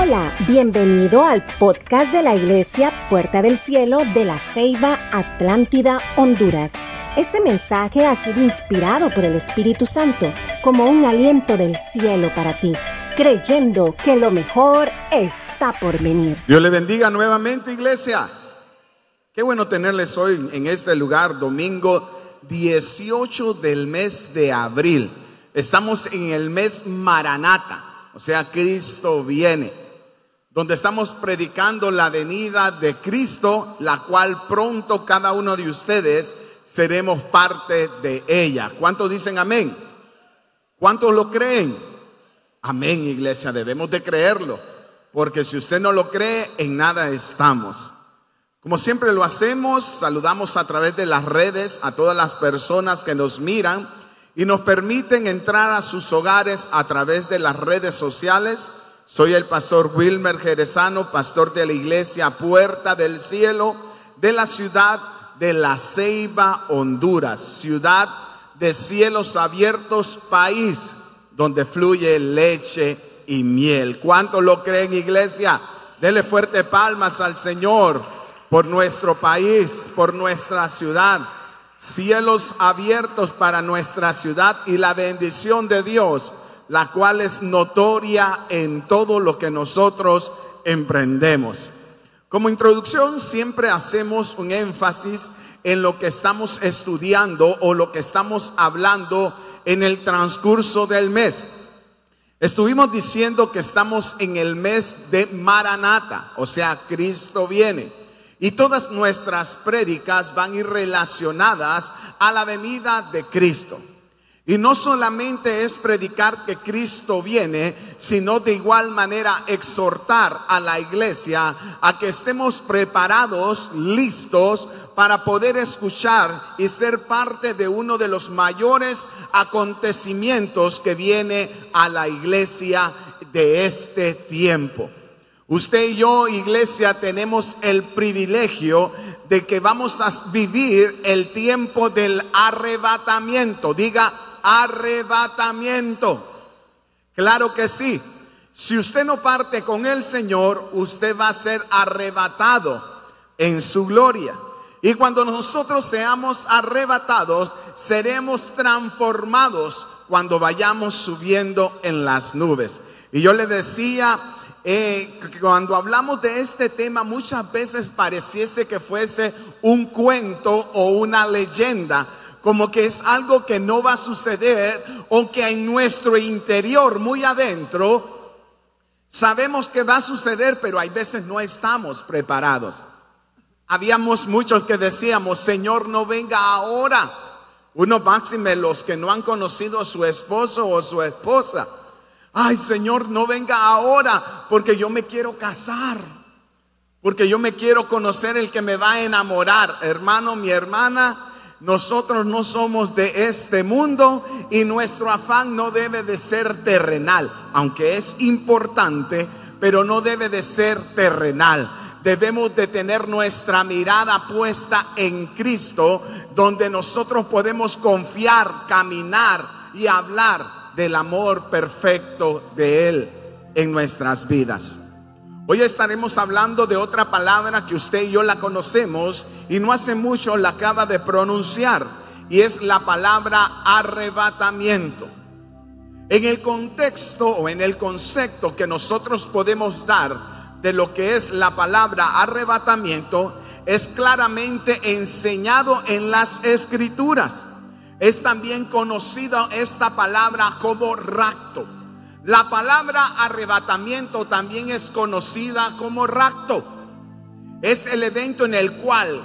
Hola, bienvenido al podcast de la Iglesia Puerta del Cielo de la Ceiba Atlántida, Honduras. Este mensaje ha sido inspirado por el Espíritu Santo como un aliento del cielo para ti, creyendo que lo mejor está por venir. Dios le bendiga nuevamente, iglesia. Qué bueno tenerles hoy en este lugar, domingo 18 del mes de abril. Estamos en el mes Maranata o sea, Cristo viene, donde estamos predicando la venida de Cristo, la cual pronto cada uno de ustedes seremos parte de ella. ¿Cuántos dicen amén? ¿Cuántos lo creen? Amén, iglesia, debemos de creerlo, porque si usted no lo cree, en nada estamos. Como siempre lo hacemos, saludamos a través de las redes a todas las personas que nos miran y nos permiten entrar a sus hogares a través de las redes sociales. Soy el pastor Wilmer Jerezano, pastor de la iglesia Puerta del Cielo de la ciudad de La Ceiba, Honduras, ciudad de cielos abiertos, país donde fluye leche y miel. ¿Cuánto lo creen, iglesia? Dele fuerte palmas al Señor por nuestro país, por nuestra ciudad cielos abiertos para nuestra ciudad y la bendición de Dios, la cual es notoria en todo lo que nosotros emprendemos. Como introducción siempre hacemos un énfasis en lo que estamos estudiando o lo que estamos hablando en el transcurso del mes. Estuvimos diciendo que estamos en el mes de Maranata, o sea, Cristo viene. Y todas nuestras prédicas van a ir relacionadas a la venida de Cristo. Y no solamente es predicar que Cristo viene, sino de igual manera exhortar a la iglesia a que estemos preparados, listos para poder escuchar y ser parte de uno de los mayores acontecimientos que viene a la iglesia de este tiempo. Usted y yo, iglesia, tenemos el privilegio de que vamos a vivir el tiempo del arrebatamiento. Diga arrebatamiento. Claro que sí. Si usted no parte con el Señor, usted va a ser arrebatado en su gloria. Y cuando nosotros seamos arrebatados, seremos transformados cuando vayamos subiendo en las nubes. Y yo le decía eh, cuando hablamos de este tema muchas veces pareciese que fuese un cuento o una leyenda, como que es algo que no va a suceder o que en nuestro interior, muy adentro, sabemos que va a suceder, pero hay veces no estamos preparados. Habíamos muchos que decíamos, Señor, no venga ahora. Uno máxime los que no han conocido a su esposo o su esposa ay Señor, no venga ahora porque yo me quiero casar, porque yo me quiero conocer el que me va a enamorar. Hermano, mi hermana, nosotros no somos de este mundo y nuestro afán no debe de ser terrenal, aunque es importante, pero no debe de ser terrenal. Debemos de tener nuestra mirada puesta en Cristo, donde nosotros podemos confiar, caminar y hablar del amor perfecto de Él en nuestras vidas. Hoy estaremos hablando de otra palabra que usted y yo la conocemos y no hace mucho la acaba de pronunciar y es la palabra arrebatamiento. En el contexto o en el concepto que nosotros podemos dar de lo que es la palabra arrebatamiento es claramente enseñado en las escrituras. Es también conocida esta palabra como rapto. La palabra arrebatamiento también es conocida como rapto. Es el evento en el cual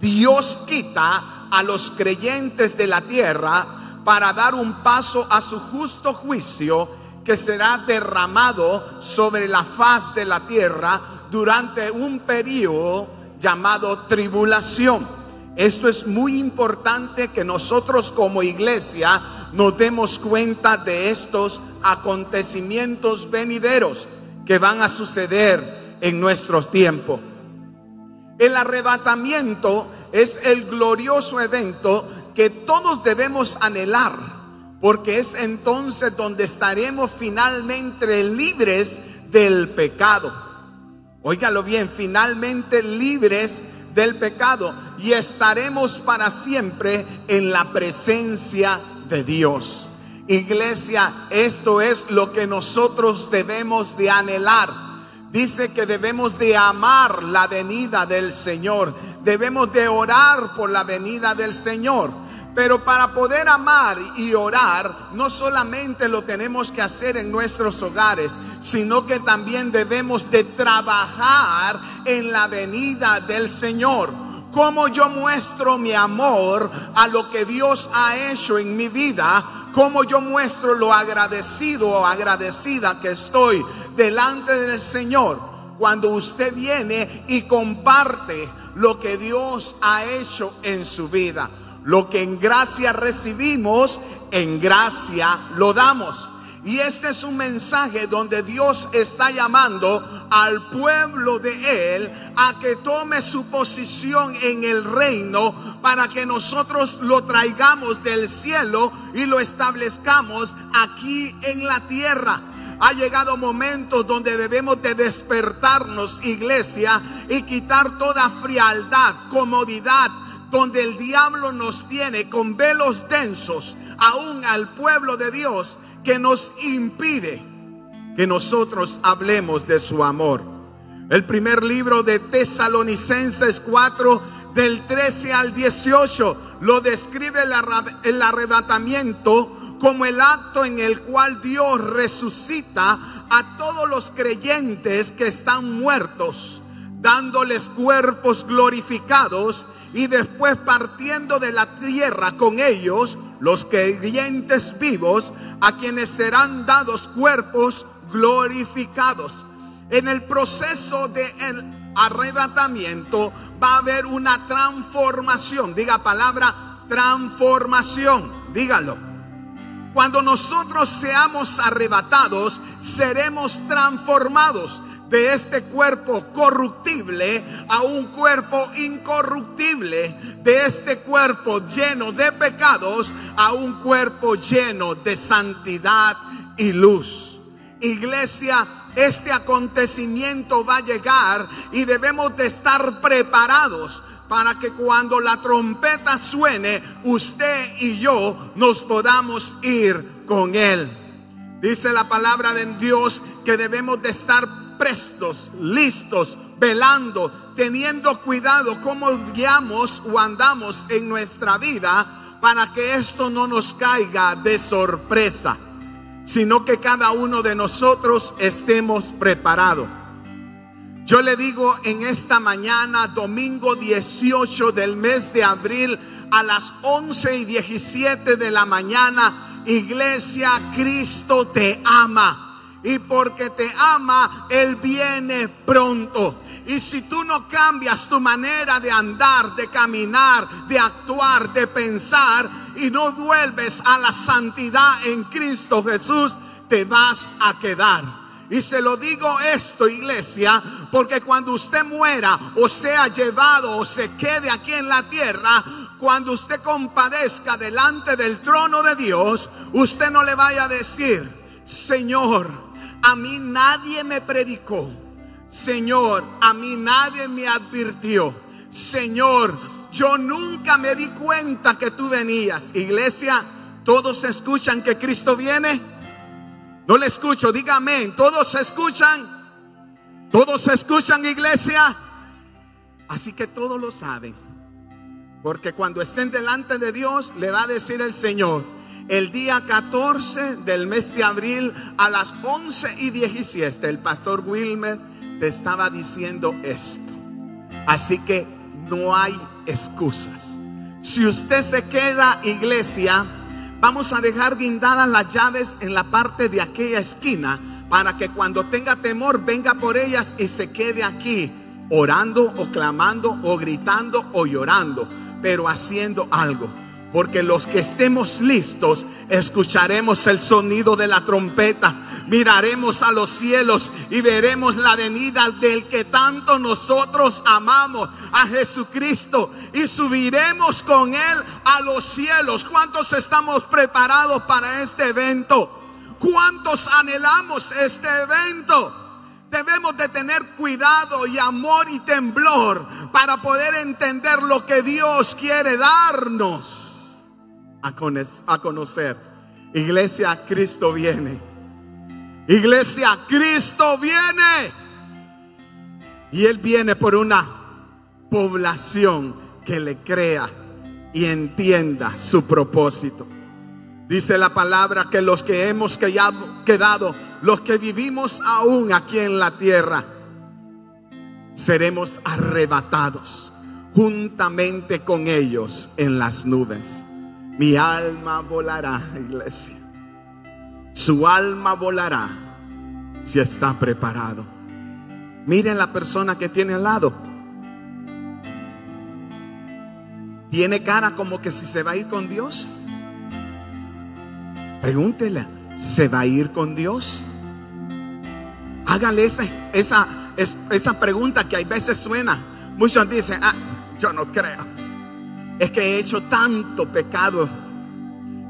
Dios quita a los creyentes de la tierra para dar un paso a su justo juicio que será derramado sobre la faz de la tierra durante un periodo llamado tribulación. Esto es muy importante que nosotros como iglesia nos demos cuenta de estos acontecimientos venideros que van a suceder en nuestro tiempo. El arrebatamiento es el glorioso evento que todos debemos anhelar, porque es entonces donde estaremos finalmente libres del pecado. Óigalo bien, finalmente libres del pecado y estaremos para siempre en la presencia de Dios. Iglesia, esto es lo que nosotros debemos de anhelar. Dice que debemos de amar la venida del Señor. Debemos de orar por la venida del Señor. Pero para poder amar y orar, no solamente lo tenemos que hacer en nuestros hogares, sino que también debemos de trabajar en la venida del Señor. Cómo yo muestro mi amor a lo que Dios ha hecho en mi vida, cómo yo muestro lo agradecido o agradecida que estoy delante del Señor. Cuando usted viene y comparte lo que Dios ha hecho en su vida. Lo que en gracia recibimos, en gracia lo damos. Y este es un mensaje donde Dios está llamando al pueblo de Él a que tome su posición en el reino para que nosotros lo traigamos del cielo y lo establezcamos aquí en la tierra. Ha llegado momentos donde debemos de despertarnos, iglesia, y quitar toda frialdad, comodidad, donde el diablo nos tiene con velos densos, aún al pueblo de Dios, que nos impide que nosotros hablemos de su amor. El primer libro de Tesalonicenses 4, del 13 al 18, lo describe el arrebatamiento como el acto en el cual Dios resucita a todos los creyentes que están muertos, dándoles cuerpos glorificados y después partiendo de la tierra con ellos, los creyentes vivos, a quienes serán dados cuerpos glorificados. En el proceso de arrebatamiento va a haber una transformación. Diga palabra transformación. Dígalo. Cuando nosotros seamos arrebatados, seremos transformados de este cuerpo corruptible a un cuerpo incorruptible, de este cuerpo lleno de pecados a un cuerpo lleno de santidad y luz. Iglesia, este acontecimiento va a llegar y debemos de estar preparados para que cuando la trompeta suene, usted y yo nos podamos ir con él. Dice la palabra de Dios que debemos de estar prestos, listos, velando, teniendo cuidado cómo guiamos o andamos en nuestra vida para que esto no nos caiga de sorpresa, sino que cada uno de nosotros estemos preparados. Yo le digo en esta mañana, domingo 18 del mes de abril, a las 11 y 17 de la mañana, iglesia, Cristo te ama y porque te ama, Él viene pronto. Y si tú no cambias tu manera de andar, de caminar, de actuar, de pensar, y no vuelves a la santidad en Cristo Jesús, te vas a quedar. Y se lo digo esto, iglesia, porque cuando usted muera o sea llevado o se quede aquí en la tierra, cuando usted compadezca delante del trono de Dios, usted no le vaya a decir, Señor, a mí nadie me predicó. Señor, a mí nadie me advirtió. Señor, yo nunca me di cuenta que tú venías. Iglesia, ¿todos escuchan que Cristo viene? No le escucho, dígame, ¿todos escuchan? ¿Todos escuchan, iglesia? Así que todos lo saben. Porque cuando estén delante de Dios, le va a decir el Señor, el día 14 del mes de abril a las 11 y 17, el pastor Wilmer te estaba diciendo esto. Así que no hay excusas. Si usted se queda iglesia, vamos a dejar guindadas las llaves en la parte de aquella esquina para que cuando tenga temor venga por ellas y se quede aquí orando o clamando o gritando o llorando, pero haciendo algo. Porque los que estemos listos, escucharemos el sonido de la trompeta, miraremos a los cielos y veremos la venida del que tanto nosotros amamos, a Jesucristo, y subiremos con Él a los cielos. ¿Cuántos estamos preparados para este evento? ¿Cuántos anhelamos este evento? Debemos de tener cuidado y amor y temblor para poder entender lo que Dios quiere darnos a conocer. Iglesia, Cristo viene. Iglesia, Cristo viene. Y Él viene por una población que le crea y entienda su propósito. Dice la palabra que los que hemos quedado, los que vivimos aún aquí en la tierra, seremos arrebatados juntamente con ellos en las nubes. Mi alma volará, iglesia. Su alma volará si está preparado. Miren la persona que tiene al lado. Tiene cara como que si se va a ir con Dios. Pregúntele, ¿se va a ir con Dios? Hágale esa, esa, esa pregunta que a veces suena. Muchos dicen, ah, yo no creo. Es que he hecho tanto pecado.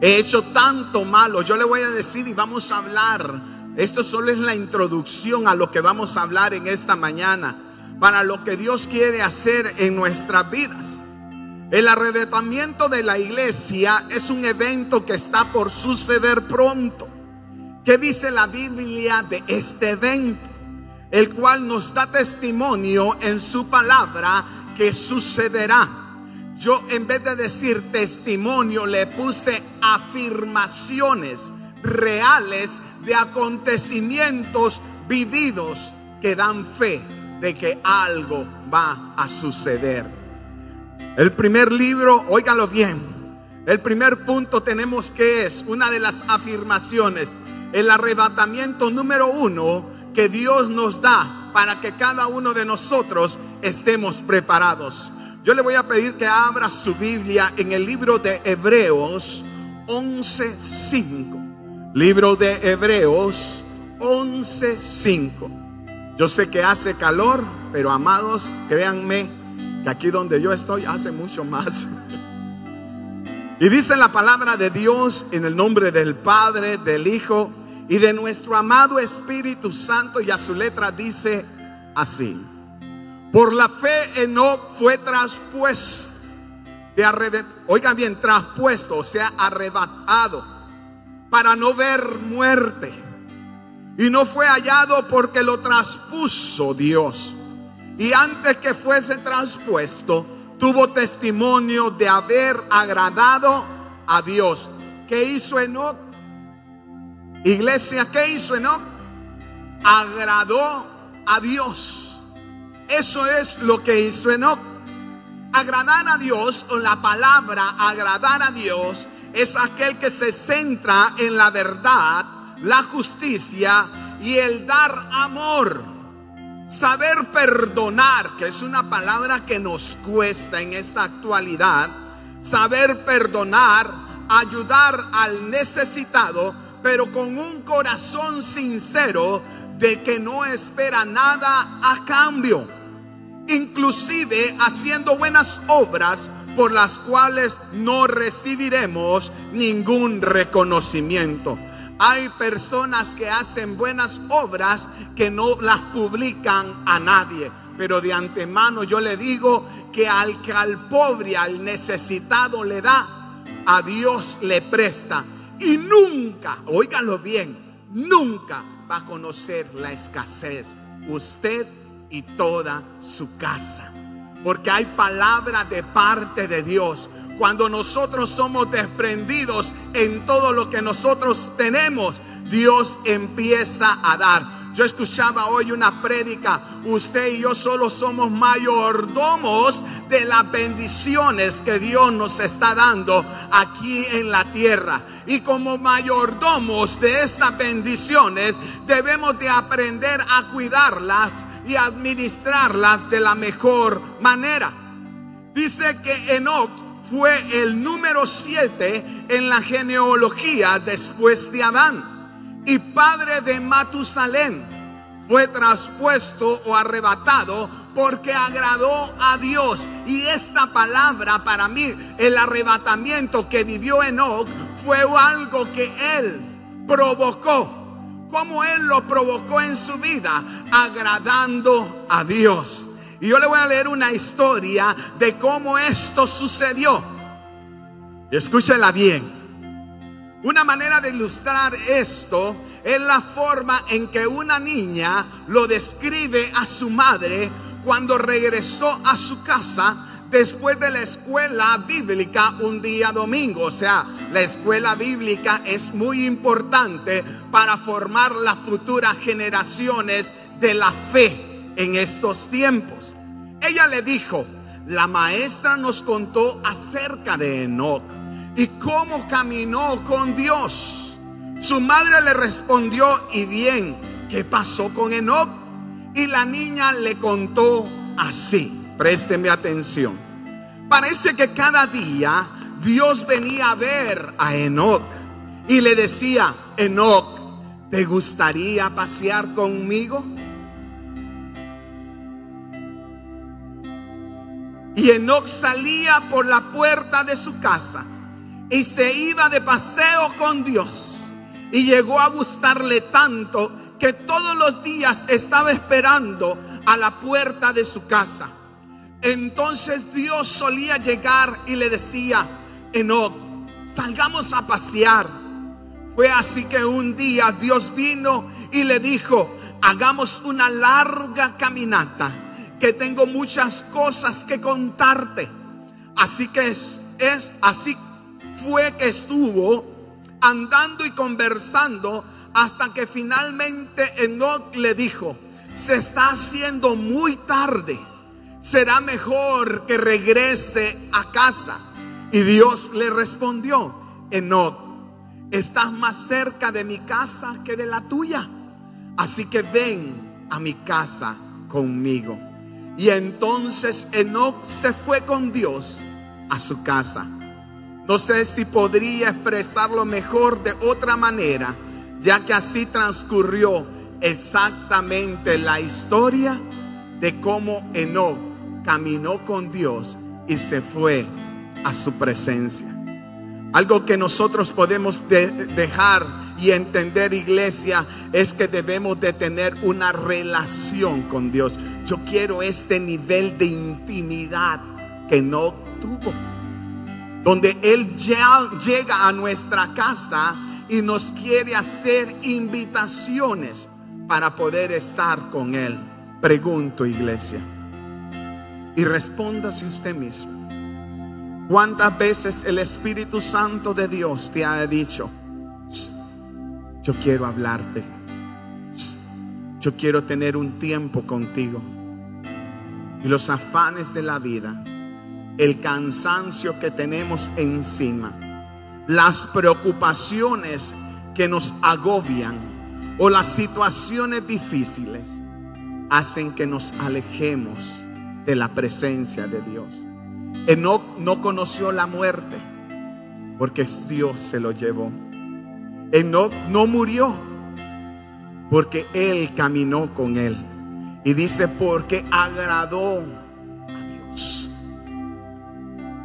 He hecho tanto malo. Yo le voy a decir y vamos a hablar. Esto solo es la introducción a lo que vamos a hablar en esta mañana. Para lo que Dios quiere hacer en nuestras vidas. El arrebatamiento de la iglesia es un evento que está por suceder pronto. ¿Qué dice la Biblia de este evento? El cual nos da testimonio en su palabra que sucederá. Yo en vez de decir testimonio le puse afirmaciones reales de acontecimientos vividos que dan fe de que algo va a suceder. El primer libro, óigalo bien, el primer punto tenemos que es una de las afirmaciones, el arrebatamiento número uno que Dios nos da para que cada uno de nosotros estemos preparados. Yo le voy a pedir que abra su Biblia en el libro de Hebreos 11.5. Libro de Hebreos 11.5. Yo sé que hace calor, pero amados, créanme, que aquí donde yo estoy hace mucho más. Y dice la palabra de Dios en el nombre del Padre, del Hijo y de nuestro amado Espíritu Santo. Y a su letra dice así. Por la fe Enoch fue traspuesto. De oigan bien, traspuesto, o sea, arrebatado, para no ver muerte. Y no fue hallado porque lo traspuso Dios. Y antes que fuese traspuesto, tuvo testimonio de haber agradado a Dios. ¿Qué hizo Enoch? Iglesia, ¿qué hizo Enoch? Agradó a Dios. Eso es lo que hizo Enoch. Agradar a Dios, o la palabra agradar a Dios, es aquel que se centra en la verdad, la justicia y el dar amor. Saber perdonar, que es una palabra que nos cuesta en esta actualidad. Saber perdonar, ayudar al necesitado, pero con un corazón sincero de que no espera nada a cambio. Inclusive haciendo buenas obras por las cuales no recibiremos ningún reconocimiento. Hay personas que hacen buenas obras que no las publican a nadie. Pero de antemano yo le digo que al que al pobre, al necesitado le da, a Dios le presta. Y nunca, óigalo bien, nunca va a conocer la escasez. Usted y toda su casa. Porque hay palabra de parte de Dios cuando nosotros somos desprendidos en todo lo que nosotros tenemos, Dios empieza a dar. Yo escuchaba hoy una prédica, usted y yo solo somos mayordomos de las bendiciones que Dios nos está dando aquí en la tierra. Y como mayordomos de estas bendiciones, debemos de aprender a cuidarlas y administrarlas de la mejor manera. Dice que Enoch fue el número siete en la genealogía después de Adán y padre de Matusalén. Fue traspuesto o arrebatado porque agradó a Dios. Y esta palabra para mí, el arrebatamiento que vivió Enoch, fue algo que él provocó cómo él lo provocó en su vida, agradando a Dios. Y yo le voy a leer una historia de cómo esto sucedió. Escúchela bien. Una manera de ilustrar esto es la forma en que una niña lo describe a su madre cuando regresó a su casa después de la escuela bíblica un día domingo. O sea, la escuela bíblica es muy importante para formar las futuras generaciones de la fe en estos tiempos. Ella le dijo, la maestra nos contó acerca de Enoch y cómo caminó con Dios. Su madre le respondió, y bien, ¿qué pasó con Enoch? Y la niña le contó así. Présteme atención. Parece que cada día Dios venía a ver a Enoch y le decía, Enoch, ¿te gustaría pasear conmigo? Y Enoch salía por la puerta de su casa y se iba de paseo con Dios. Y llegó a gustarle tanto que todos los días estaba esperando a la puerta de su casa. Entonces Dios solía llegar y le decía, Enoch, salgamos a pasear. Fue así que un día Dios vino y le dijo, hagamos una larga caminata, que tengo muchas cosas que contarte. Así que es, es así fue que estuvo andando y conversando hasta que finalmente Enoch le dijo, se está haciendo muy tarde, será mejor que regrese a casa. Y Dios le respondió, Enoch, estás más cerca de mi casa que de la tuya, así que ven a mi casa conmigo. Y entonces Enoch se fue con Dios a su casa. No sé si podría expresarlo mejor de otra manera, ya que así transcurrió exactamente la historia de cómo Enoch caminó con Dios y se fue a su presencia. Algo que nosotros podemos dejar y entender, iglesia, es que debemos de tener una relación con Dios. Yo quiero este nivel de intimidad que no tuvo donde Él ya llega a nuestra casa y nos quiere hacer invitaciones para poder estar con Él. Pregunto, iglesia, y respóndase usted mismo. ¿Cuántas veces el Espíritu Santo de Dios te ha dicho, yo quiero hablarte, yo quiero tener un tiempo contigo? Y los afanes de la vida el cansancio que tenemos encima, las preocupaciones que nos agobian o las situaciones difíciles hacen que nos alejemos de la presencia de Dios. Enoch no conoció la muerte porque Dios se lo llevó. Enoch no murió porque Él caminó con Él. Y dice, porque agradó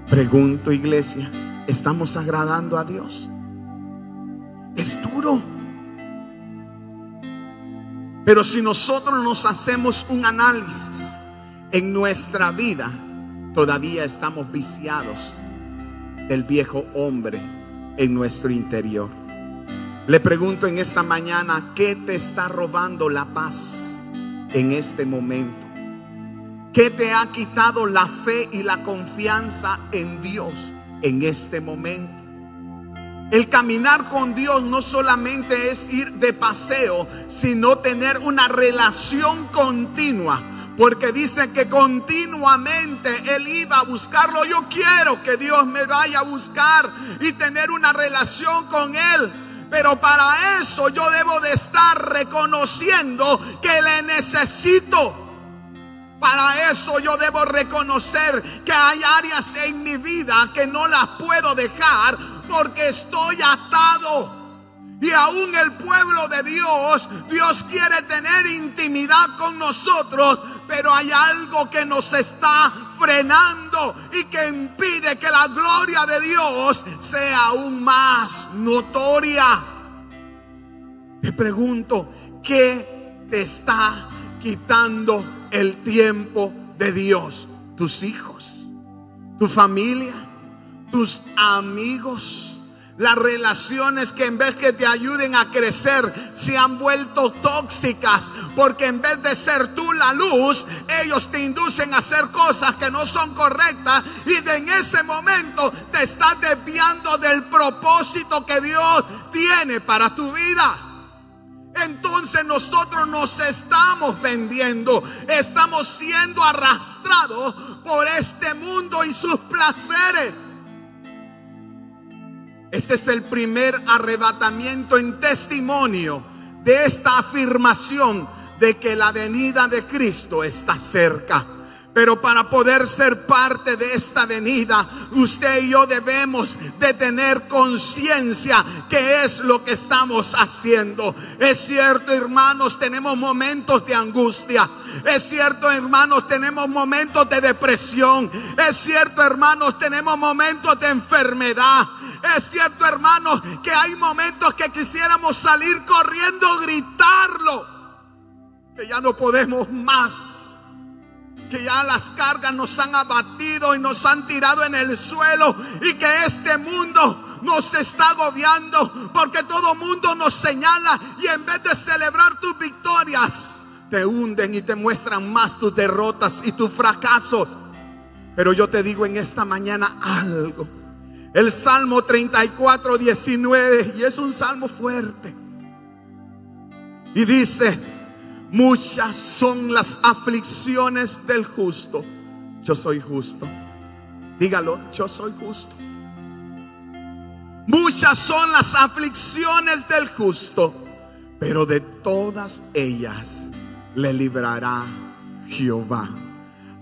Pregunto, iglesia, ¿estamos agradando a Dios? Es duro. Pero si nosotros nos hacemos un análisis en nuestra vida, todavía estamos viciados del viejo hombre en nuestro interior. Le pregunto en esta mañana, ¿qué te está robando la paz en este momento? ¿Qué te ha quitado la fe y la confianza en Dios en este momento? El caminar con Dios no solamente es ir de paseo, sino tener una relación continua. Porque dice que continuamente Él iba a buscarlo. Yo quiero que Dios me vaya a buscar y tener una relación con Él. Pero para eso yo debo de estar reconociendo que le necesito. Para eso yo debo reconocer que hay áreas en mi vida que no las puedo dejar porque estoy atado. Y aún el pueblo de Dios, Dios quiere tener intimidad con nosotros, pero hay algo que nos está frenando y que impide que la gloria de Dios sea aún más notoria. Te pregunto, ¿qué te está quitando el tiempo de Dios? ¿Tus hijos? ¿Tu familia? ¿Tus amigos? Las relaciones que en vez que te ayuden a crecer se han vuelto tóxicas porque en vez de ser tú la luz, ellos te inducen a hacer cosas que no son correctas y en ese momento te estás desviando del propósito que Dios tiene para tu vida. Entonces nosotros nos estamos vendiendo, estamos siendo arrastrados por este mundo y sus placeres. Este es el primer arrebatamiento en testimonio de esta afirmación de que la venida de Cristo está cerca. Pero para poder ser parte de esta venida, usted y yo debemos de tener conciencia que es lo que estamos haciendo. Es cierto, hermanos, tenemos momentos de angustia. Es cierto, hermanos, tenemos momentos de depresión. Es cierto, hermanos, tenemos momentos de enfermedad. Es cierto, hermanos, que hay momentos que quisiéramos salir corriendo, gritarlo, que ya no podemos más, que ya las cargas nos han abatido y nos han tirado en el suelo y que este mundo nos está agobiando porque todo mundo nos señala y en vez de celebrar tus victorias, te hunden y te muestran más tus derrotas y tus fracasos. Pero yo te digo en esta mañana algo. El Salmo 34, 19, y es un salmo fuerte. Y dice, muchas son las aflicciones del justo. Yo soy justo. Dígalo, yo soy justo. Muchas son las aflicciones del justo, pero de todas ellas le librará Jehová.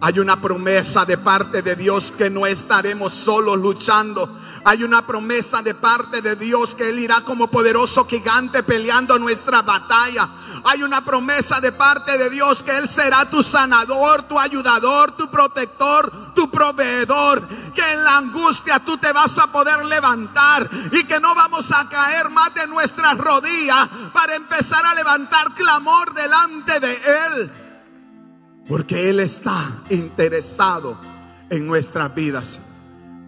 Hay una promesa de parte de Dios que no estaremos solos luchando. Hay una promesa de parte de Dios que Él irá como poderoso gigante peleando nuestra batalla. Hay una promesa de parte de Dios que Él será tu sanador, tu ayudador, tu protector, tu proveedor. Que en la angustia tú te vas a poder levantar y que no vamos a caer más de nuestras rodillas para empezar a levantar clamor delante de Él. Porque Él está interesado en nuestras vidas.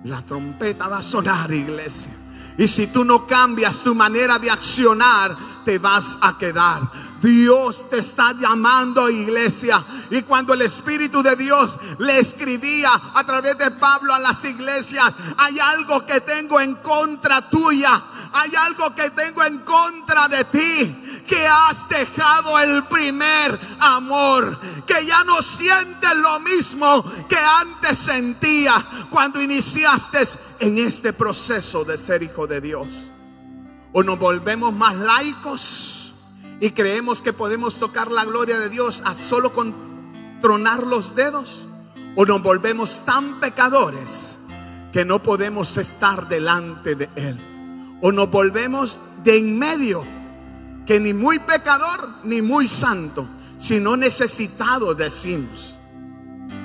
La trompeta va a sonar, iglesia. Y si tú no cambias tu manera de accionar, te vas a quedar. Dios te está llamando, iglesia. Y cuando el Espíritu de Dios le escribía a través de Pablo a las iglesias, hay algo que tengo en contra tuya. Hay algo que tengo en contra de ti que has dejado el primer amor, que ya no sientes lo mismo que antes sentía cuando iniciaste en este proceso de ser hijo de Dios. O nos volvemos más laicos y creemos que podemos tocar la gloria de Dios a solo con tronar los dedos. O nos volvemos tan pecadores que no podemos estar delante de Él. O nos volvemos de en medio que ni muy pecador ni muy santo, sino necesitado decimos.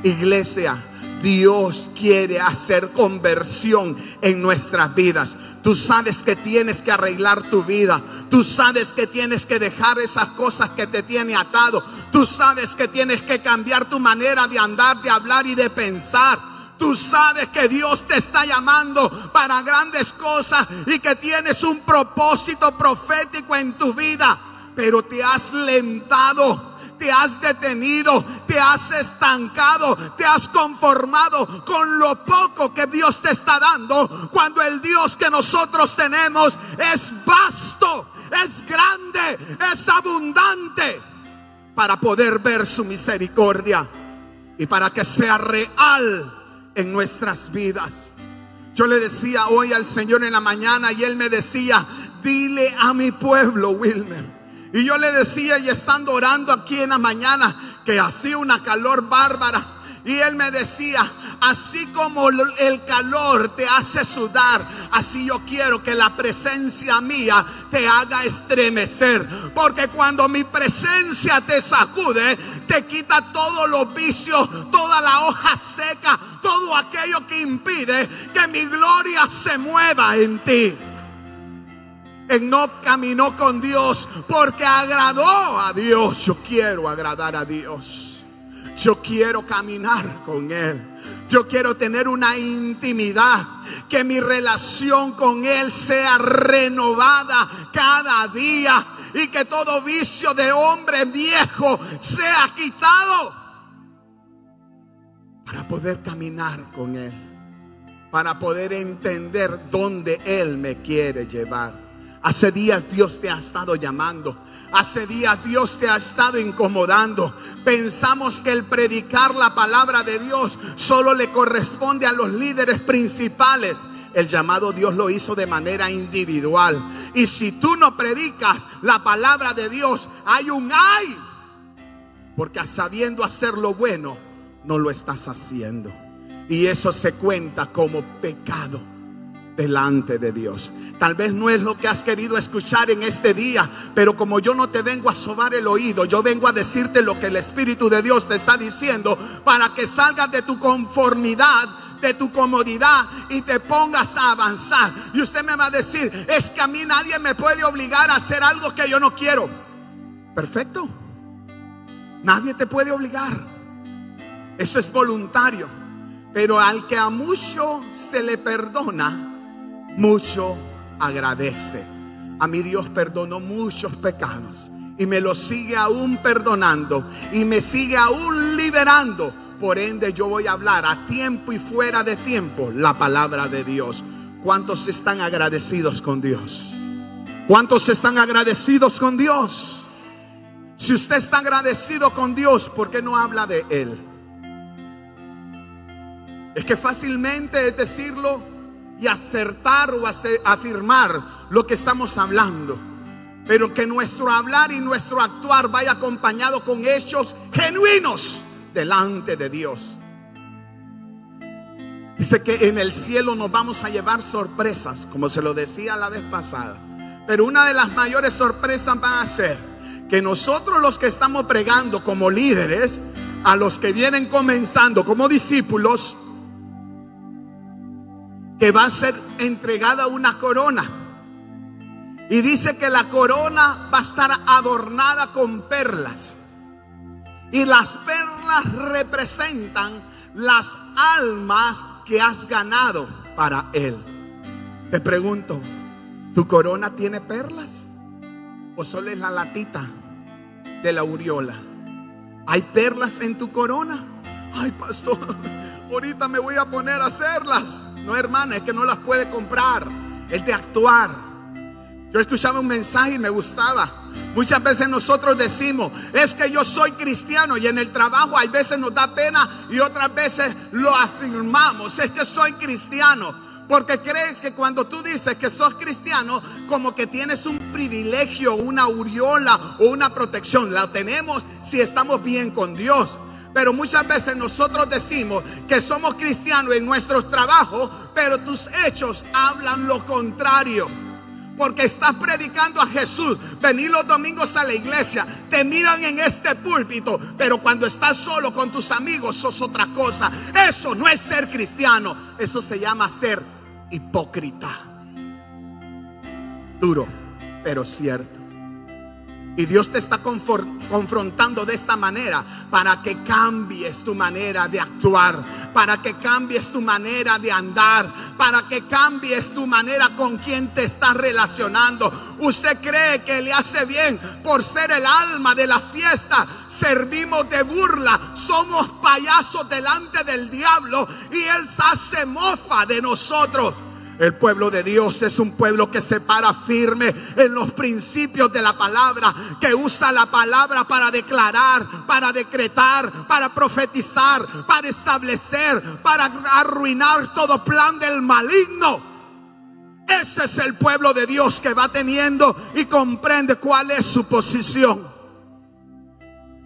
Iglesia, Dios quiere hacer conversión en nuestras vidas. Tú sabes que tienes que arreglar tu vida. Tú sabes que tienes que dejar esas cosas que te tiene atado. Tú sabes que tienes que cambiar tu manera de andar, de hablar y de pensar. Tú sabes que Dios te está llamando para grandes cosas y que tienes un propósito profético en tu vida, pero te has lentado te has detenido, te has estancado, te has conformado con lo poco que Dios te está dando, cuando el Dios que nosotros tenemos es vasto, es grande, es abundante, para poder ver su misericordia y para que sea real en nuestras vidas. Yo le decía hoy al Señor en la mañana y Él me decía, dile a mi pueblo, Wilmer. Y yo le decía y estando orando aquí en la mañana que hacía una calor bárbara. Y Él me decía, así como el calor te hace sudar, así yo quiero que la presencia mía te haga estremecer. Porque cuando mi presencia te sacude, te quita todos los vicios, toda la hoja seca, todo aquello que impide que mi gloria se mueva en ti. no caminó con Dios porque agradó a Dios. Yo quiero agradar a Dios. Yo quiero caminar con Él. Yo quiero tener una intimidad, que mi relación con Él sea renovada cada día y que todo vicio de hombre viejo sea quitado para poder caminar con Él, para poder entender dónde Él me quiere llevar. Hace días Dios te ha estado llamando. Hace días Dios te ha estado incomodando. Pensamos que el predicar la palabra de Dios solo le corresponde a los líderes principales. El llamado Dios lo hizo de manera individual. Y si tú no predicas la palabra de Dios, hay un ay. Porque sabiendo hacer lo bueno, no lo estás haciendo. Y eso se cuenta como pecado delante de Dios. Tal vez no es lo que has querido escuchar en este día, pero como yo no te vengo a sobar el oído, yo vengo a decirte lo que el Espíritu de Dios te está diciendo para que salgas de tu conformidad de tu comodidad y te pongas a avanzar. Y usted me va a decir, es que a mí nadie me puede obligar a hacer algo que yo no quiero. Perfecto. Nadie te puede obligar. Eso es voluntario. Pero al que a mucho se le perdona, mucho agradece. A mi Dios perdonó muchos pecados y me los sigue aún perdonando y me sigue aún liberando. Por ende yo voy a hablar a tiempo y fuera de tiempo la palabra de Dios. ¿Cuántos están agradecidos con Dios? ¿Cuántos están agradecidos con Dios? Si usted está agradecido con Dios, ¿por qué no habla de Él? Es que fácilmente es decirlo y acertar o afirmar lo que estamos hablando. Pero que nuestro hablar y nuestro actuar vaya acompañado con hechos genuinos delante de Dios. Dice que en el cielo nos vamos a llevar sorpresas, como se lo decía la vez pasada. Pero una de las mayores sorpresas va a ser que nosotros los que estamos pregando como líderes, a los que vienen comenzando como discípulos, que va a ser entregada una corona. Y dice que la corona va a estar adornada con perlas. Y las perlas representan las almas que has ganado para Él. Te pregunto, ¿tu corona tiene perlas? ¿O solo es la latita de la aureola? ¿Hay perlas en tu corona? Ay, pastor, ahorita me voy a poner a hacerlas. No, hermana, es que no las puede comprar. Es de actuar. Yo escuchaba un mensaje y me gustaba. Muchas veces nosotros decimos, es que yo soy cristiano y en el trabajo hay veces nos da pena y otras veces lo afirmamos, es que soy cristiano. Porque crees que cuando tú dices que sos cristiano, como que tienes un privilegio, una aureola o una protección. La tenemos si estamos bien con Dios. Pero muchas veces nosotros decimos que somos cristianos en nuestros trabajos, pero tus hechos hablan lo contrario. Porque estás predicando a Jesús. Venir los domingos a la iglesia. Te miran en este púlpito. Pero cuando estás solo con tus amigos sos otra cosa. Eso no es ser cristiano. Eso se llama ser hipócrita. Duro, pero cierto. Y Dios te está confrontando de esta manera para que cambies tu manera de actuar, para que cambies tu manera de andar, para que cambies tu manera con quien te estás relacionando. Usted cree que le hace bien por ser el alma de la fiesta. Servimos de burla, somos payasos delante del diablo y él se hace mofa de nosotros. El pueblo de Dios es un pueblo que se para firme en los principios de la palabra, que usa la palabra para declarar, para decretar, para profetizar, para establecer, para arruinar todo plan del maligno. Ese es el pueblo de Dios que va teniendo y comprende cuál es su posición.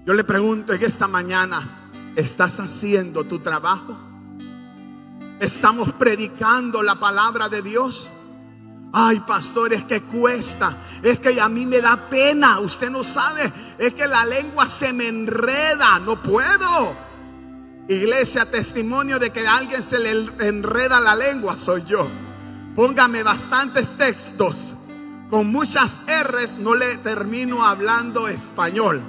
Yo le pregunto en esta mañana, ¿estás haciendo tu trabajo? Estamos predicando la palabra de Dios. Ay, pastor, es que cuesta. Es que a mí me da pena. Usted no sabe. Es que la lengua se me enreda. No puedo. Iglesia, testimonio de que a alguien se le enreda la lengua soy yo. Póngame bastantes textos con muchas R's no le termino hablando español.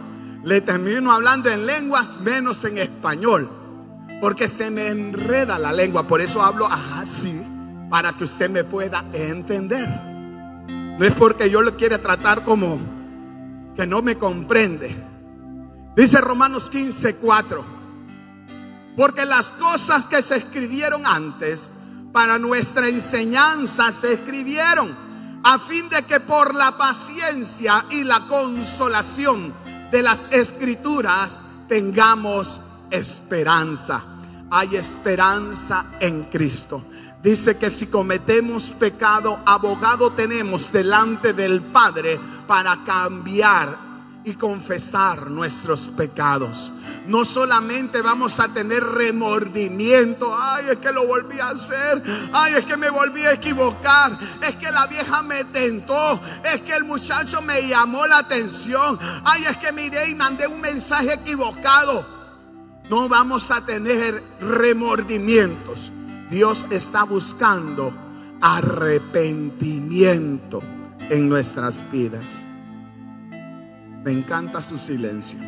Le termino hablando en lenguas menos en español. Porque se me enreda la lengua. Por eso hablo así. Para que usted me pueda entender. No es porque yo lo quiera tratar como que no me comprende. Dice Romanos 15, 4. Porque las cosas que se escribieron antes para nuestra enseñanza se escribieron a fin de que por la paciencia y la consolación de las escrituras tengamos esperanza. Hay esperanza en Cristo. Dice que si cometemos pecado, abogado tenemos delante del Padre para cambiar y confesar nuestros pecados. No solamente vamos a tener remordimiento, ay, es que lo volví a hacer, ay, es que me volví a equivocar, es que la vieja me tentó, es que el muchacho me llamó la atención, ay, es que miré y mandé un mensaje equivocado. No vamos a tener remordimientos. Dios está buscando arrepentimiento en nuestras vidas. Me encanta su silencio.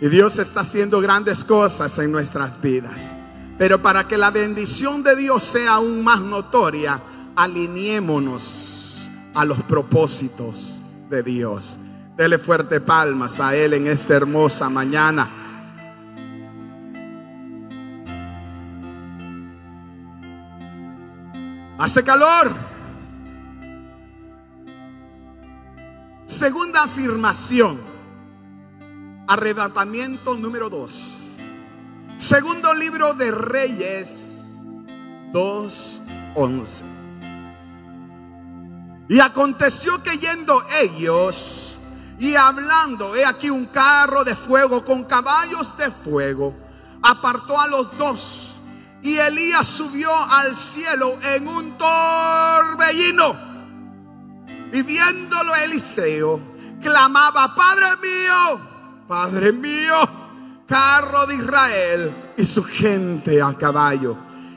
Y Dios está haciendo grandes cosas en nuestras vidas. Pero para que la bendición de Dios sea aún más notoria, alineémonos a los propósitos de Dios. Dele fuerte palmas a Él en esta hermosa mañana. Hace calor. Segunda afirmación. Arrebatamiento número 2. Segundo libro de Reyes 2.11. Y aconteció que yendo ellos y hablando, he aquí un carro de fuego con caballos de fuego, apartó a los dos. Y Elías subió al cielo en un torbellino y viéndolo Eliseo, clamaba, Padre mío, Padre mío, carro de Israel y su gente a caballo.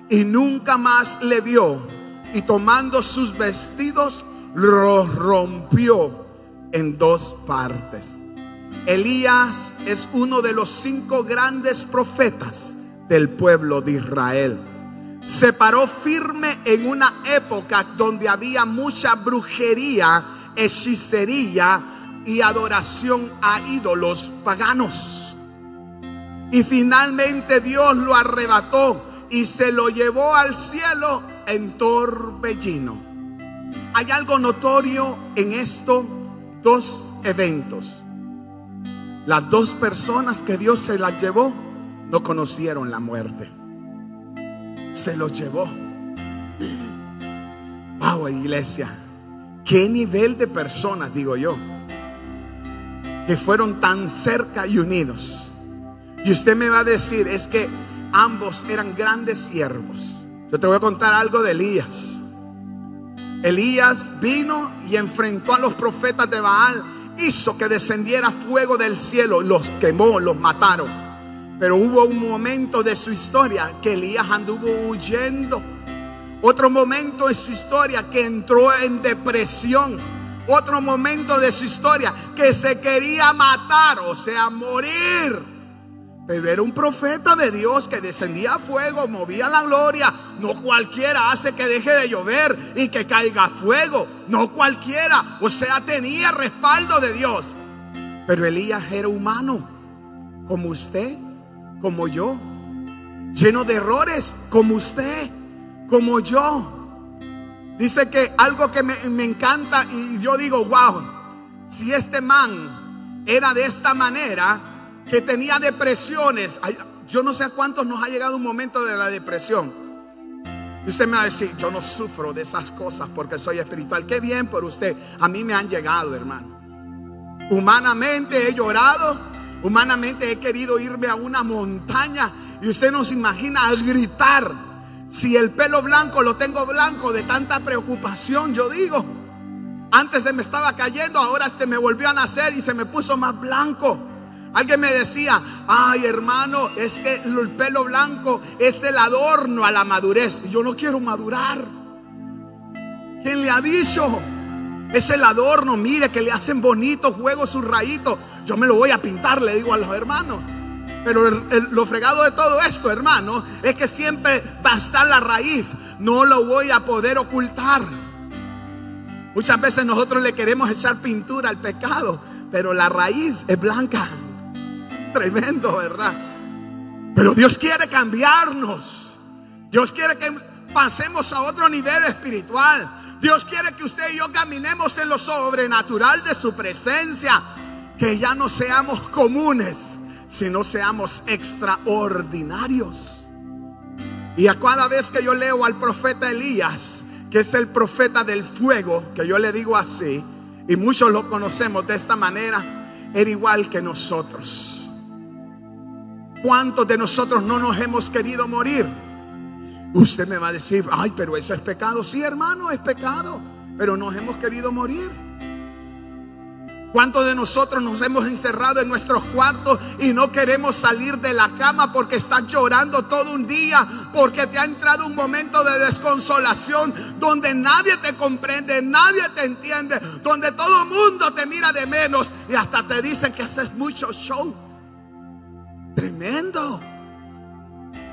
Y nunca más le vio. Y tomando sus vestidos, los rompió en dos partes. Elías es uno de los cinco grandes profetas del pueblo de Israel se paró firme en una época donde había mucha brujería, hechicería y adoración a ídolos paganos. Y finalmente Dios lo arrebató y se lo llevó al cielo en torbellino. Hay algo notorio en estos dos eventos. Las dos personas que Dios se las llevó no conocieron la muerte se los llevó. Wow, iglesia. Qué nivel de personas, digo yo, que fueron tan cerca y unidos. Y usted me va a decir, es que ambos eran grandes siervos. Yo te voy a contar algo de Elías. Elías vino y enfrentó a los profetas de Baal, hizo que descendiera fuego del cielo, los quemó, los mataron. Pero hubo un momento de su historia que Elías anduvo huyendo. Otro momento de su historia que entró en depresión. Otro momento de su historia que se quería matar, o sea, morir. Pero era un profeta de Dios que descendía a fuego, movía la gloria. No cualquiera hace que deje de llover y que caiga fuego. No cualquiera. O sea, tenía respaldo de Dios. Pero Elías era humano, como usted como yo, lleno de errores como usted, como yo. Dice que algo que me, encanta y yo digo, wow, si este man era de esta manera, que tenía depresiones, yo no sé a cuántos nos ha llegado un momento de la depresión. Y usted me va a decir, yo no sufro de esas cosas porque soy espiritual. Qué bien por usted. A mí me han llegado, hermano. Humanamente he llorado, Humanamente he querido irme a una montaña y usted no se imagina al gritar. Si el pelo blanco lo tengo blanco de tanta preocupación, yo digo. Antes se me estaba cayendo, ahora se me volvió a nacer y se me puso más blanco. Alguien me decía, ay hermano, es que el pelo blanco es el adorno a la madurez. Yo no quiero madurar. ¿Quién le ha dicho? Es el adorno, mire que le hacen bonitos juegos sus rayitos. Yo me lo voy a pintar, le digo a los hermanos. Pero lo fregado de todo esto, hermano, es que siempre va a estar la raíz. No lo voy a poder ocultar. Muchas veces nosotros le queremos echar pintura al pecado, pero la raíz es blanca. Tremendo, ¿verdad? Pero Dios quiere cambiarnos. Dios quiere que pasemos a otro nivel espiritual. Dios quiere que usted y yo caminemos en lo sobrenatural de su presencia. Que ya no seamos comunes, sino seamos extraordinarios. Y a cada vez que yo leo al profeta Elías, que es el profeta del fuego, que yo le digo así, y muchos lo conocemos de esta manera, era igual que nosotros. ¿Cuántos de nosotros no nos hemos querido morir? Usted me va a decir, ay, pero eso es pecado. Sí, hermano, es pecado, pero nos hemos querido morir. ¿Cuántos de nosotros nos hemos encerrado en nuestros cuartos y no queremos salir de la cama porque estás llorando todo un día, porque te ha entrado un momento de desconsolación donde nadie te comprende, nadie te entiende, donde todo el mundo te mira de menos y hasta te dicen que haces mucho show? Tremendo.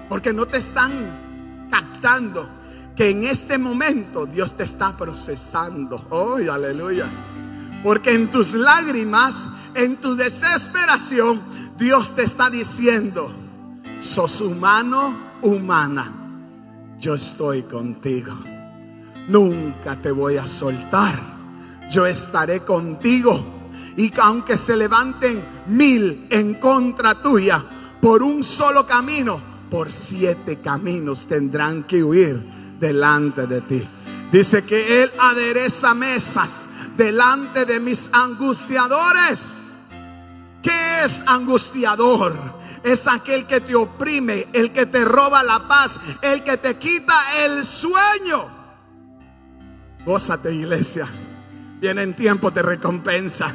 Porque no te están captando que en este momento Dios te está procesando. ¡Oh, aleluya! Porque en tus lágrimas, en tu desesperación, Dios te está diciendo, sos humano, humana, yo estoy contigo. Nunca te voy a soltar. Yo estaré contigo. Y aunque se levanten mil en contra tuya, por un solo camino, por siete caminos tendrán que huir delante de ti. Dice que Él adereza mesas delante de mis angustiadores. ¿Qué es angustiador? Es aquel que te oprime, el que te roba la paz, el que te quita el sueño. Gózate iglesia. Vienen tiempos de recompensa.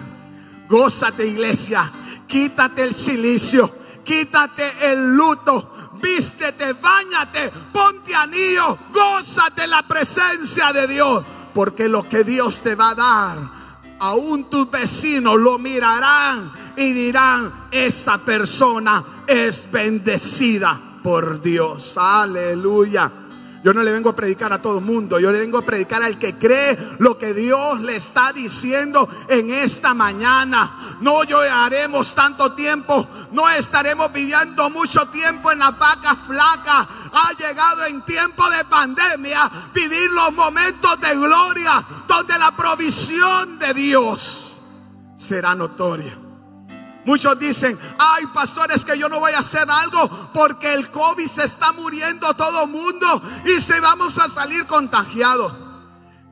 Gózate iglesia. Quítate el silicio. Quítate el luto. Vístete, bañate, ponte anillo. Gózate la presencia de Dios. Porque lo que Dios te va a dar, aún tus vecinos lo mirarán y dirán, esa persona es bendecida por Dios. Aleluya. Yo no le vengo a predicar a todo mundo, yo le vengo a predicar al que cree lo que Dios le está diciendo en esta mañana. No lloraremos tanto tiempo, no estaremos viviendo mucho tiempo en la vaca flaca. Ha llegado en tiempo de pandemia vivir los momentos de gloria donde la provisión de Dios será notoria. Muchos dicen, ay pastores que yo no voy a hacer algo porque el COVID se está muriendo todo mundo y se vamos a salir contagiados.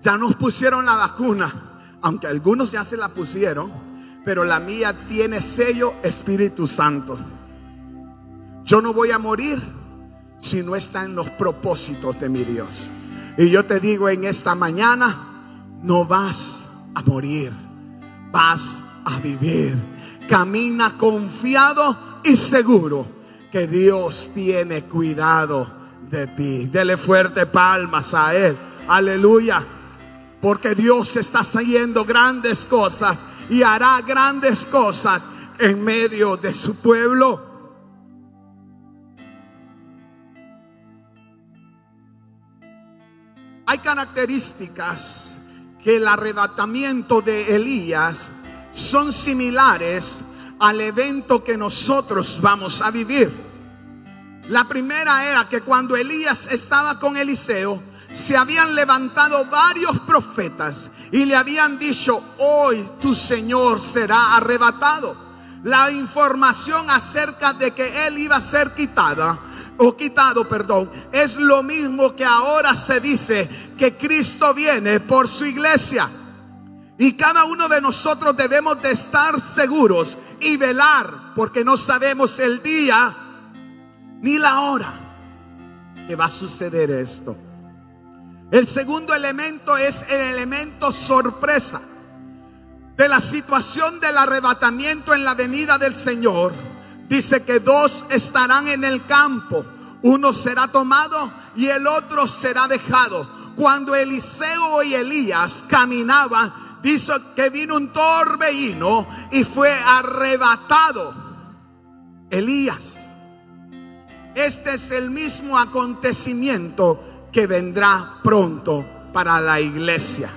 Ya nos pusieron la vacuna, aunque algunos ya se la pusieron, pero la mía tiene sello Espíritu Santo. Yo no voy a morir si no está en los propósitos de mi Dios. Y yo te digo en esta mañana, no vas a morir, vas a vivir camina confiado y seguro que Dios tiene cuidado de ti. Dele fuerte palmas a Él. Aleluya. Porque Dios está haciendo grandes cosas y hará grandes cosas en medio de su pueblo. Hay características que el arrebatamiento de Elías son similares al evento que nosotros vamos a vivir. La primera era que cuando Elías estaba con Eliseo, se habían levantado varios profetas y le habían dicho, hoy tu Señor será arrebatado. La información acerca de que él iba a ser quitada o quitado, perdón, es lo mismo que ahora se dice que Cristo viene por su iglesia. Y cada uno de nosotros debemos de estar seguros y velar porque no sabemos el día ni la hora que va a suceder esto. El segundo elemento es el elemento sorpresa de la situación del arrebatamiento en la venida del Señor. Dice que dos estarán en el campo, uno será tomado y el otro será dejado. Cuando Eliseo y Elías caminaban, dice que vino un torbellino y fue arrebatado Elías. Este es el mismo acontecimiento que vendrá pronto para la iglesia.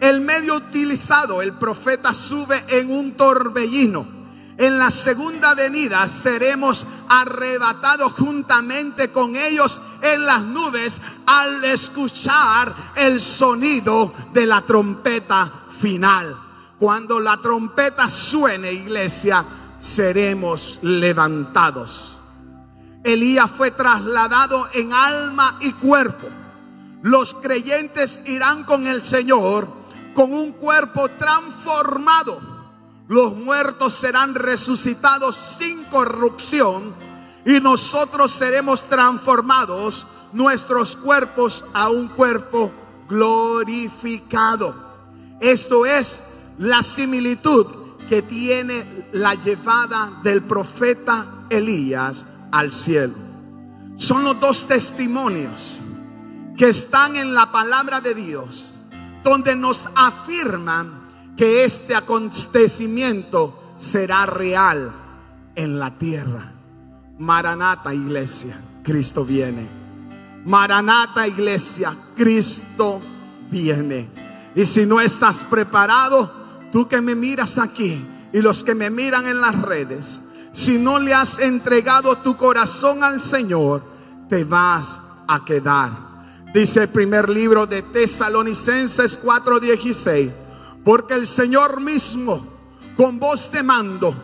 El medio utilizado, el profeta sube en un torbellino en la segunda venida seremos arrebatados juntamente con ellos en las nubes al escuchar el sonido de la trompeta final. Cuando la trompeta suene, iglesia, seremos levantados. Elías fue trasladado en alma y cuerpo. Los creyentes irán con el Señor con un cuerpo transformado los muertos serán resucitados sin corrupción y nosotros seremos transformados nuestros cuerpos a un cuerpo glorificado. Esto es la similitud que tiene la llevada del profeta Elías al cielo. Son los dos testimonios que están en la palabra de Dios, donde nos afirman que este acontecimiento será real en la tierra. Maranata iglesia, Cristo viene. Maranata iglesia, Cristo viene. Y si no estás preparado, tú que me miras aquí y los que me miran en las redes, si no le has entregado tu corazón al Señor, te vas a quedar. Dice el primer libro de Tesalonicenses 4:16 porque el Señor mismo, con voz de mando,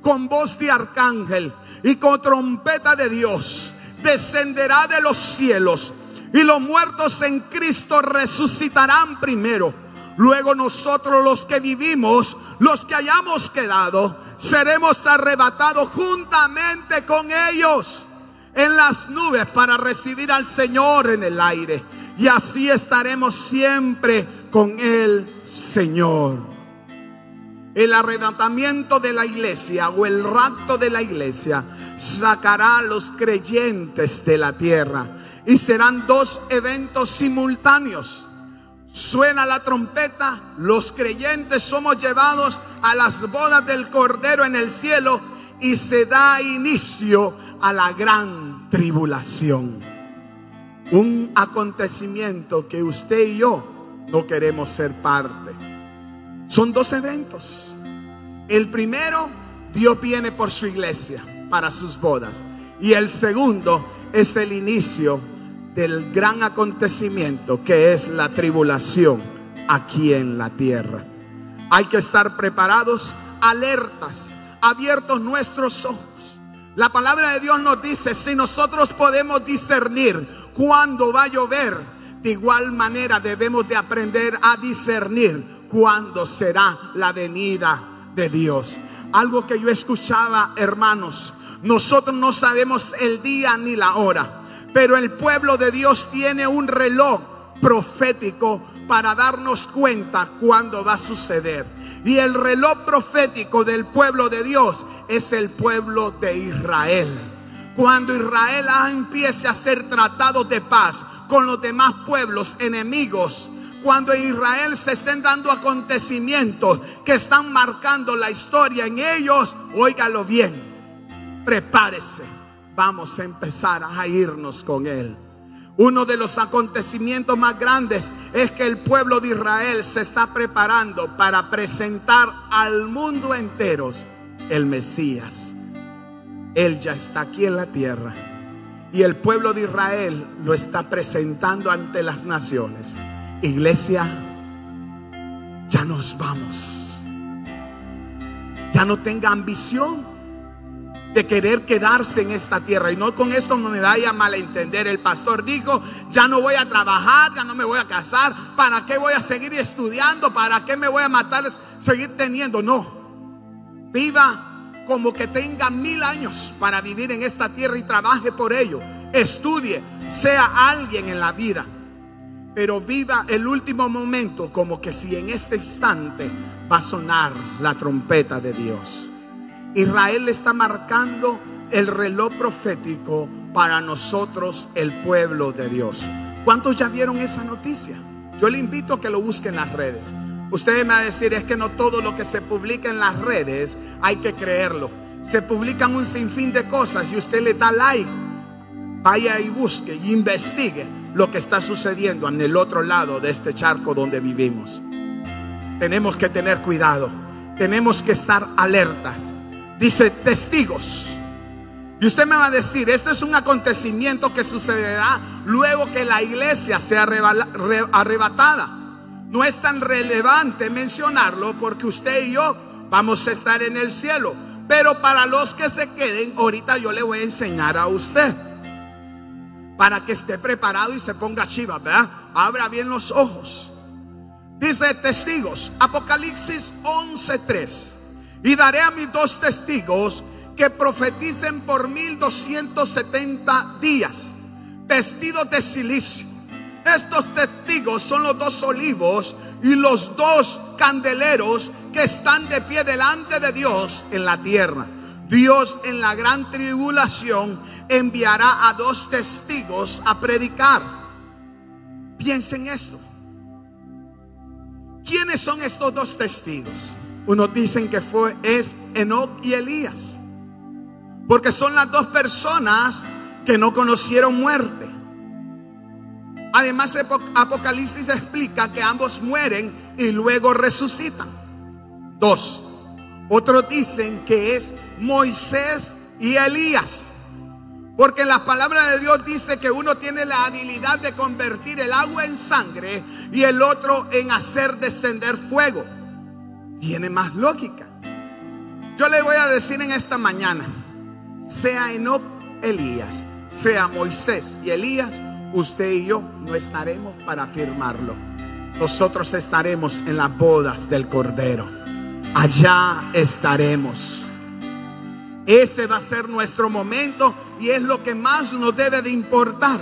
con voz de arcángel y con trompeta de Dios, descenderá de los cielos y los muertos en Cristo resucitarán primero. Luego nosotros los que vivimos, los que hayamos quedado, seremos arrebatados juntamente con ellos en las nubes para recibir al Señor en el aire. Y así estaremos siempre con el Señor. El arrebatamiento de la iglesia o el rapto de la iglesia sacará a los creyentes de la tierra. Y serán dos eventos simultáneos. Suena la trompeta, los creyentes somos llevados a las bodas del Cordero en el cielo y se da inicio a la gran tribulación. Un acontecimiento que usted y yo no queremos ser parte. Son dos eventos. El primero, Dios viene por su iglesia para sus bodas. Y el segundo es el inicio del gran acontecimiento que es la tribulación aquí en la tierra. Hay que estar preparados, alertas, abiertos nuestros ojos. La palabra de Dios nos dice, si nosotros podemos discernir cuándo va a llover, de igual manera debemos de aprender a discernir cuándo será la venida de Dios. Algo que yo escuchaba, hermanos, nosotros no sabemos el día ni la hora, pero el pueblo de Dios tiene un reloj profético para darnos cuenta cuándo va a suceder. Y el reloj profético del pueblo de Dios es el pueblo de Israel. Cuando Israel empiece a ser tratado de paz con los demás pueblos enemigos, cuando en Israel se estén dando acontecimientos que están marcando la historia en ellos, óigalo bien, prepárese, vamos a empezar a irnos con él. Uno de los acontecimientos más grandes es que el pueblo de Israel se está preparando para presentar al mundo entero el Mesías. Él ya está aquí en la tierra. Y el pueblo de Israel lo está presentando ante las naciones. Iglesia, ya nos vamos. Ya no tenga ambición de querer quedarse en esta tierra. Y no con esto no me vaya a malentender. El pastor dijo, ya no voy a trabajar, ya no me voy a casar. ¿Para qué voy a seguir estudiando? ¿Para qué me voy a matar? Seguir teniendo. No. Viva como que tenga mil años para vivir en esta tierra y trabaje por ello. Estudie, sea alguien en la vida. Pero viva el último momento como que si en este instante va a sonar la trompeta de Dios. Israel está marcando el reloj profético para nosotros, el pueblo de Dios. ¿Cuántos ya vieron esa noticia? Yo le invito a que lo busque en las redes. Usted me va a decir, es que no todo lo que se publica en las redes hay que creerlo. Se publican un sinfín de cosas y usted le da like. Vaya y busque y investigue lo que está sucediendo en el otro lado de este charco donde vivimos. Tenemos que tener cuidado. Tenemos que estar alertas. Dice testigos. Y usted me va a decir, esto es un acontecimiento que sucederá luego que la iglesia sea arrebatada. No es tan relevante mencionarlo porque usted y yo vamos a estar en el cielo. Pero para los que se queden, ahorita yo le voy a enseñar a usted. Para que esté preparado y se ponga chiva, ¿verdad? Abra bien los ojos. Dice testigos, Apocalipsis 11:3. Y daré a mis dos testigos que profeticen por 1270 días, vestidos de silicio. Estos testigos son los dos olivos y los dos candeleros que están de pie delante de Dios en la tierra. Dios en la gran tribulación enviará a dos testigos a predicar. Piensen esto. ¿Quiénes son estos dos testigos? Unos dicen que fue es Enoch y Elías. Porque son las dos personas que no conocieron muerte. Además, Apocalipsis explica que ambos mueren y luego resucitan. Dos. Otros dicen que es Moisés y Elías. Porque la palabra de Dios dice que uno tiene la habilidad de convertir el agua en sangre y el otro en hacer descender fuego. Tiene más lógica. Yo le voy a decir en esta mañana, sea Enoch, Elías, sea Moisés y Elías, usted y yo no estaremos para afirmarlo. Nosotros estaremos en las bodas del Cordero. Allá estaremos. Ese va a ser nuestro momento y es lo que más nos debe de importar.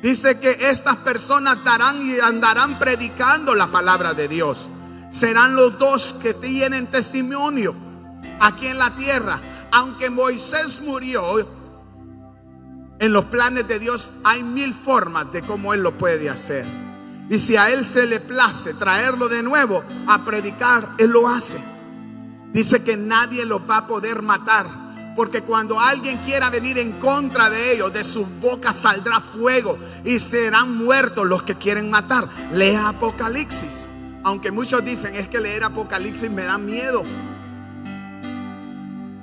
Dice que estas personas darán y andarán predicando la palabra de Dios. Serán los dos que tienen testimonio aquí en la tierra aunque Moisés murió, en los planes de Dios hay mil formas de cómo Él lo puede hacer. Y si a Él se le place traerlo de nuevo a predicar, Él lo hace. Dice que nadie lo va a poder matar. Porque cuando alguien quiera venir en contra de ellos, de sus bocas saldrá fuego y serán muertos los que quieren matar. Lea Apocalipsis. Aunque muchos dicen es que leer Apocalipsis me da miedo.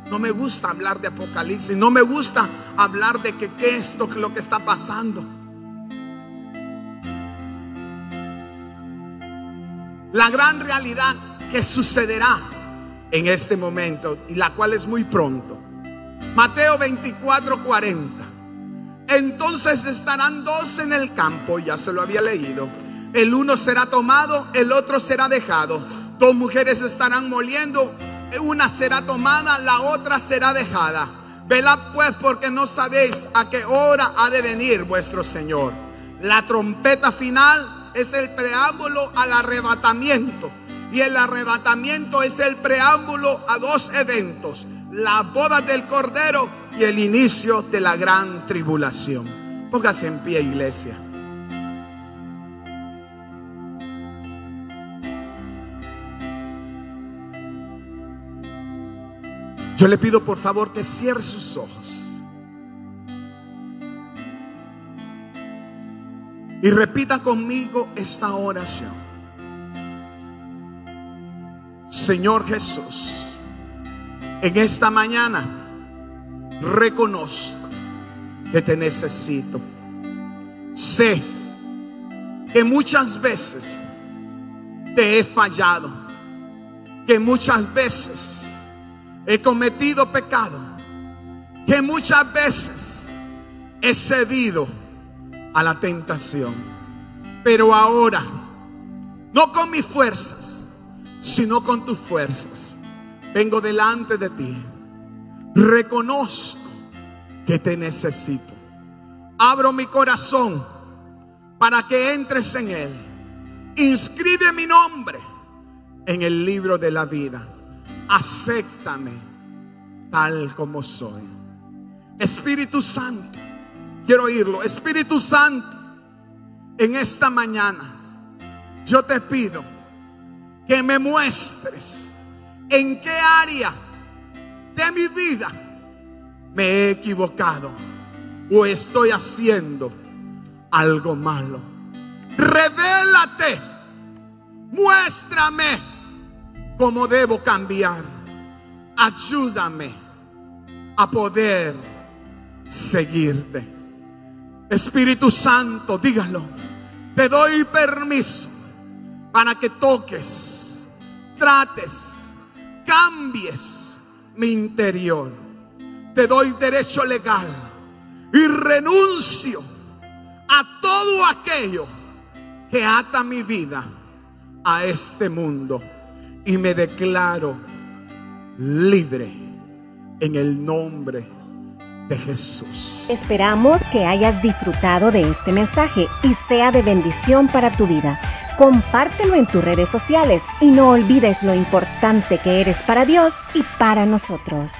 No me gusta hablar de Apocalipsis. No me gusta hablar de qué es lo, lo que está pasando. La gran realidad que sucederá en este momento y la cual es muy pronto. Mateo 24, 40. Entonces estarán dos en el campo, ya se lo había leído. El uno será tomado, el otro será dejado. Dos mujeres estarán moliendo una será tomada, la otra será dejada. Velad pues porque no sabéis a qué hora ha de venir vuestro Señor. La trompeta final es el preámbulo al arrebatamiento. Y el arrebatamiento es el preámbulo a dos eventos. La boda del Cordero y el inicio de la gran tribulación. Póngase en pie, iglesia. Yo le pido por favor que cierre sus ojos. Y repita conmigo esta oración. Señor Jesús, en esta mañana reconozco que te necesito. Sé que muchas veces te he fallado, que muchas veces he cometido pecado, que muchas veces he cedido a la tentación. Pero ahora, no con mis fuerzas, sino con tus fuerzas, vengo delante de ti. Reconozco que te necesito. Abro mi corazón para que entres en él. Inscribe mi nombre en el libro de la vida acéptame tal como soy. Espíritu Santo, quiero oírlo. Espíritu Santo, en esta mañana, yo te pido que me muestres en qué área de mi vida me he equivocado o estoy haciendo algo malo. Revélate, muéstrame cómo debo cambiar. Ayúdame a poder seguirte. Espíritu Santo, dígalo. Te doy permiso para que toques, trates, cambies mi interior. Te doy derecho legal y renuncio a todo aquello que ata mi vida a este mundo y me declaro libre en el nombre de Jesús. Esperamos que hayas disfrutado de este mensaje y sea de bendición para tu vida. Compártelo en tus redes sociales y no olvides lo importante que eres para Dios y para nosotros.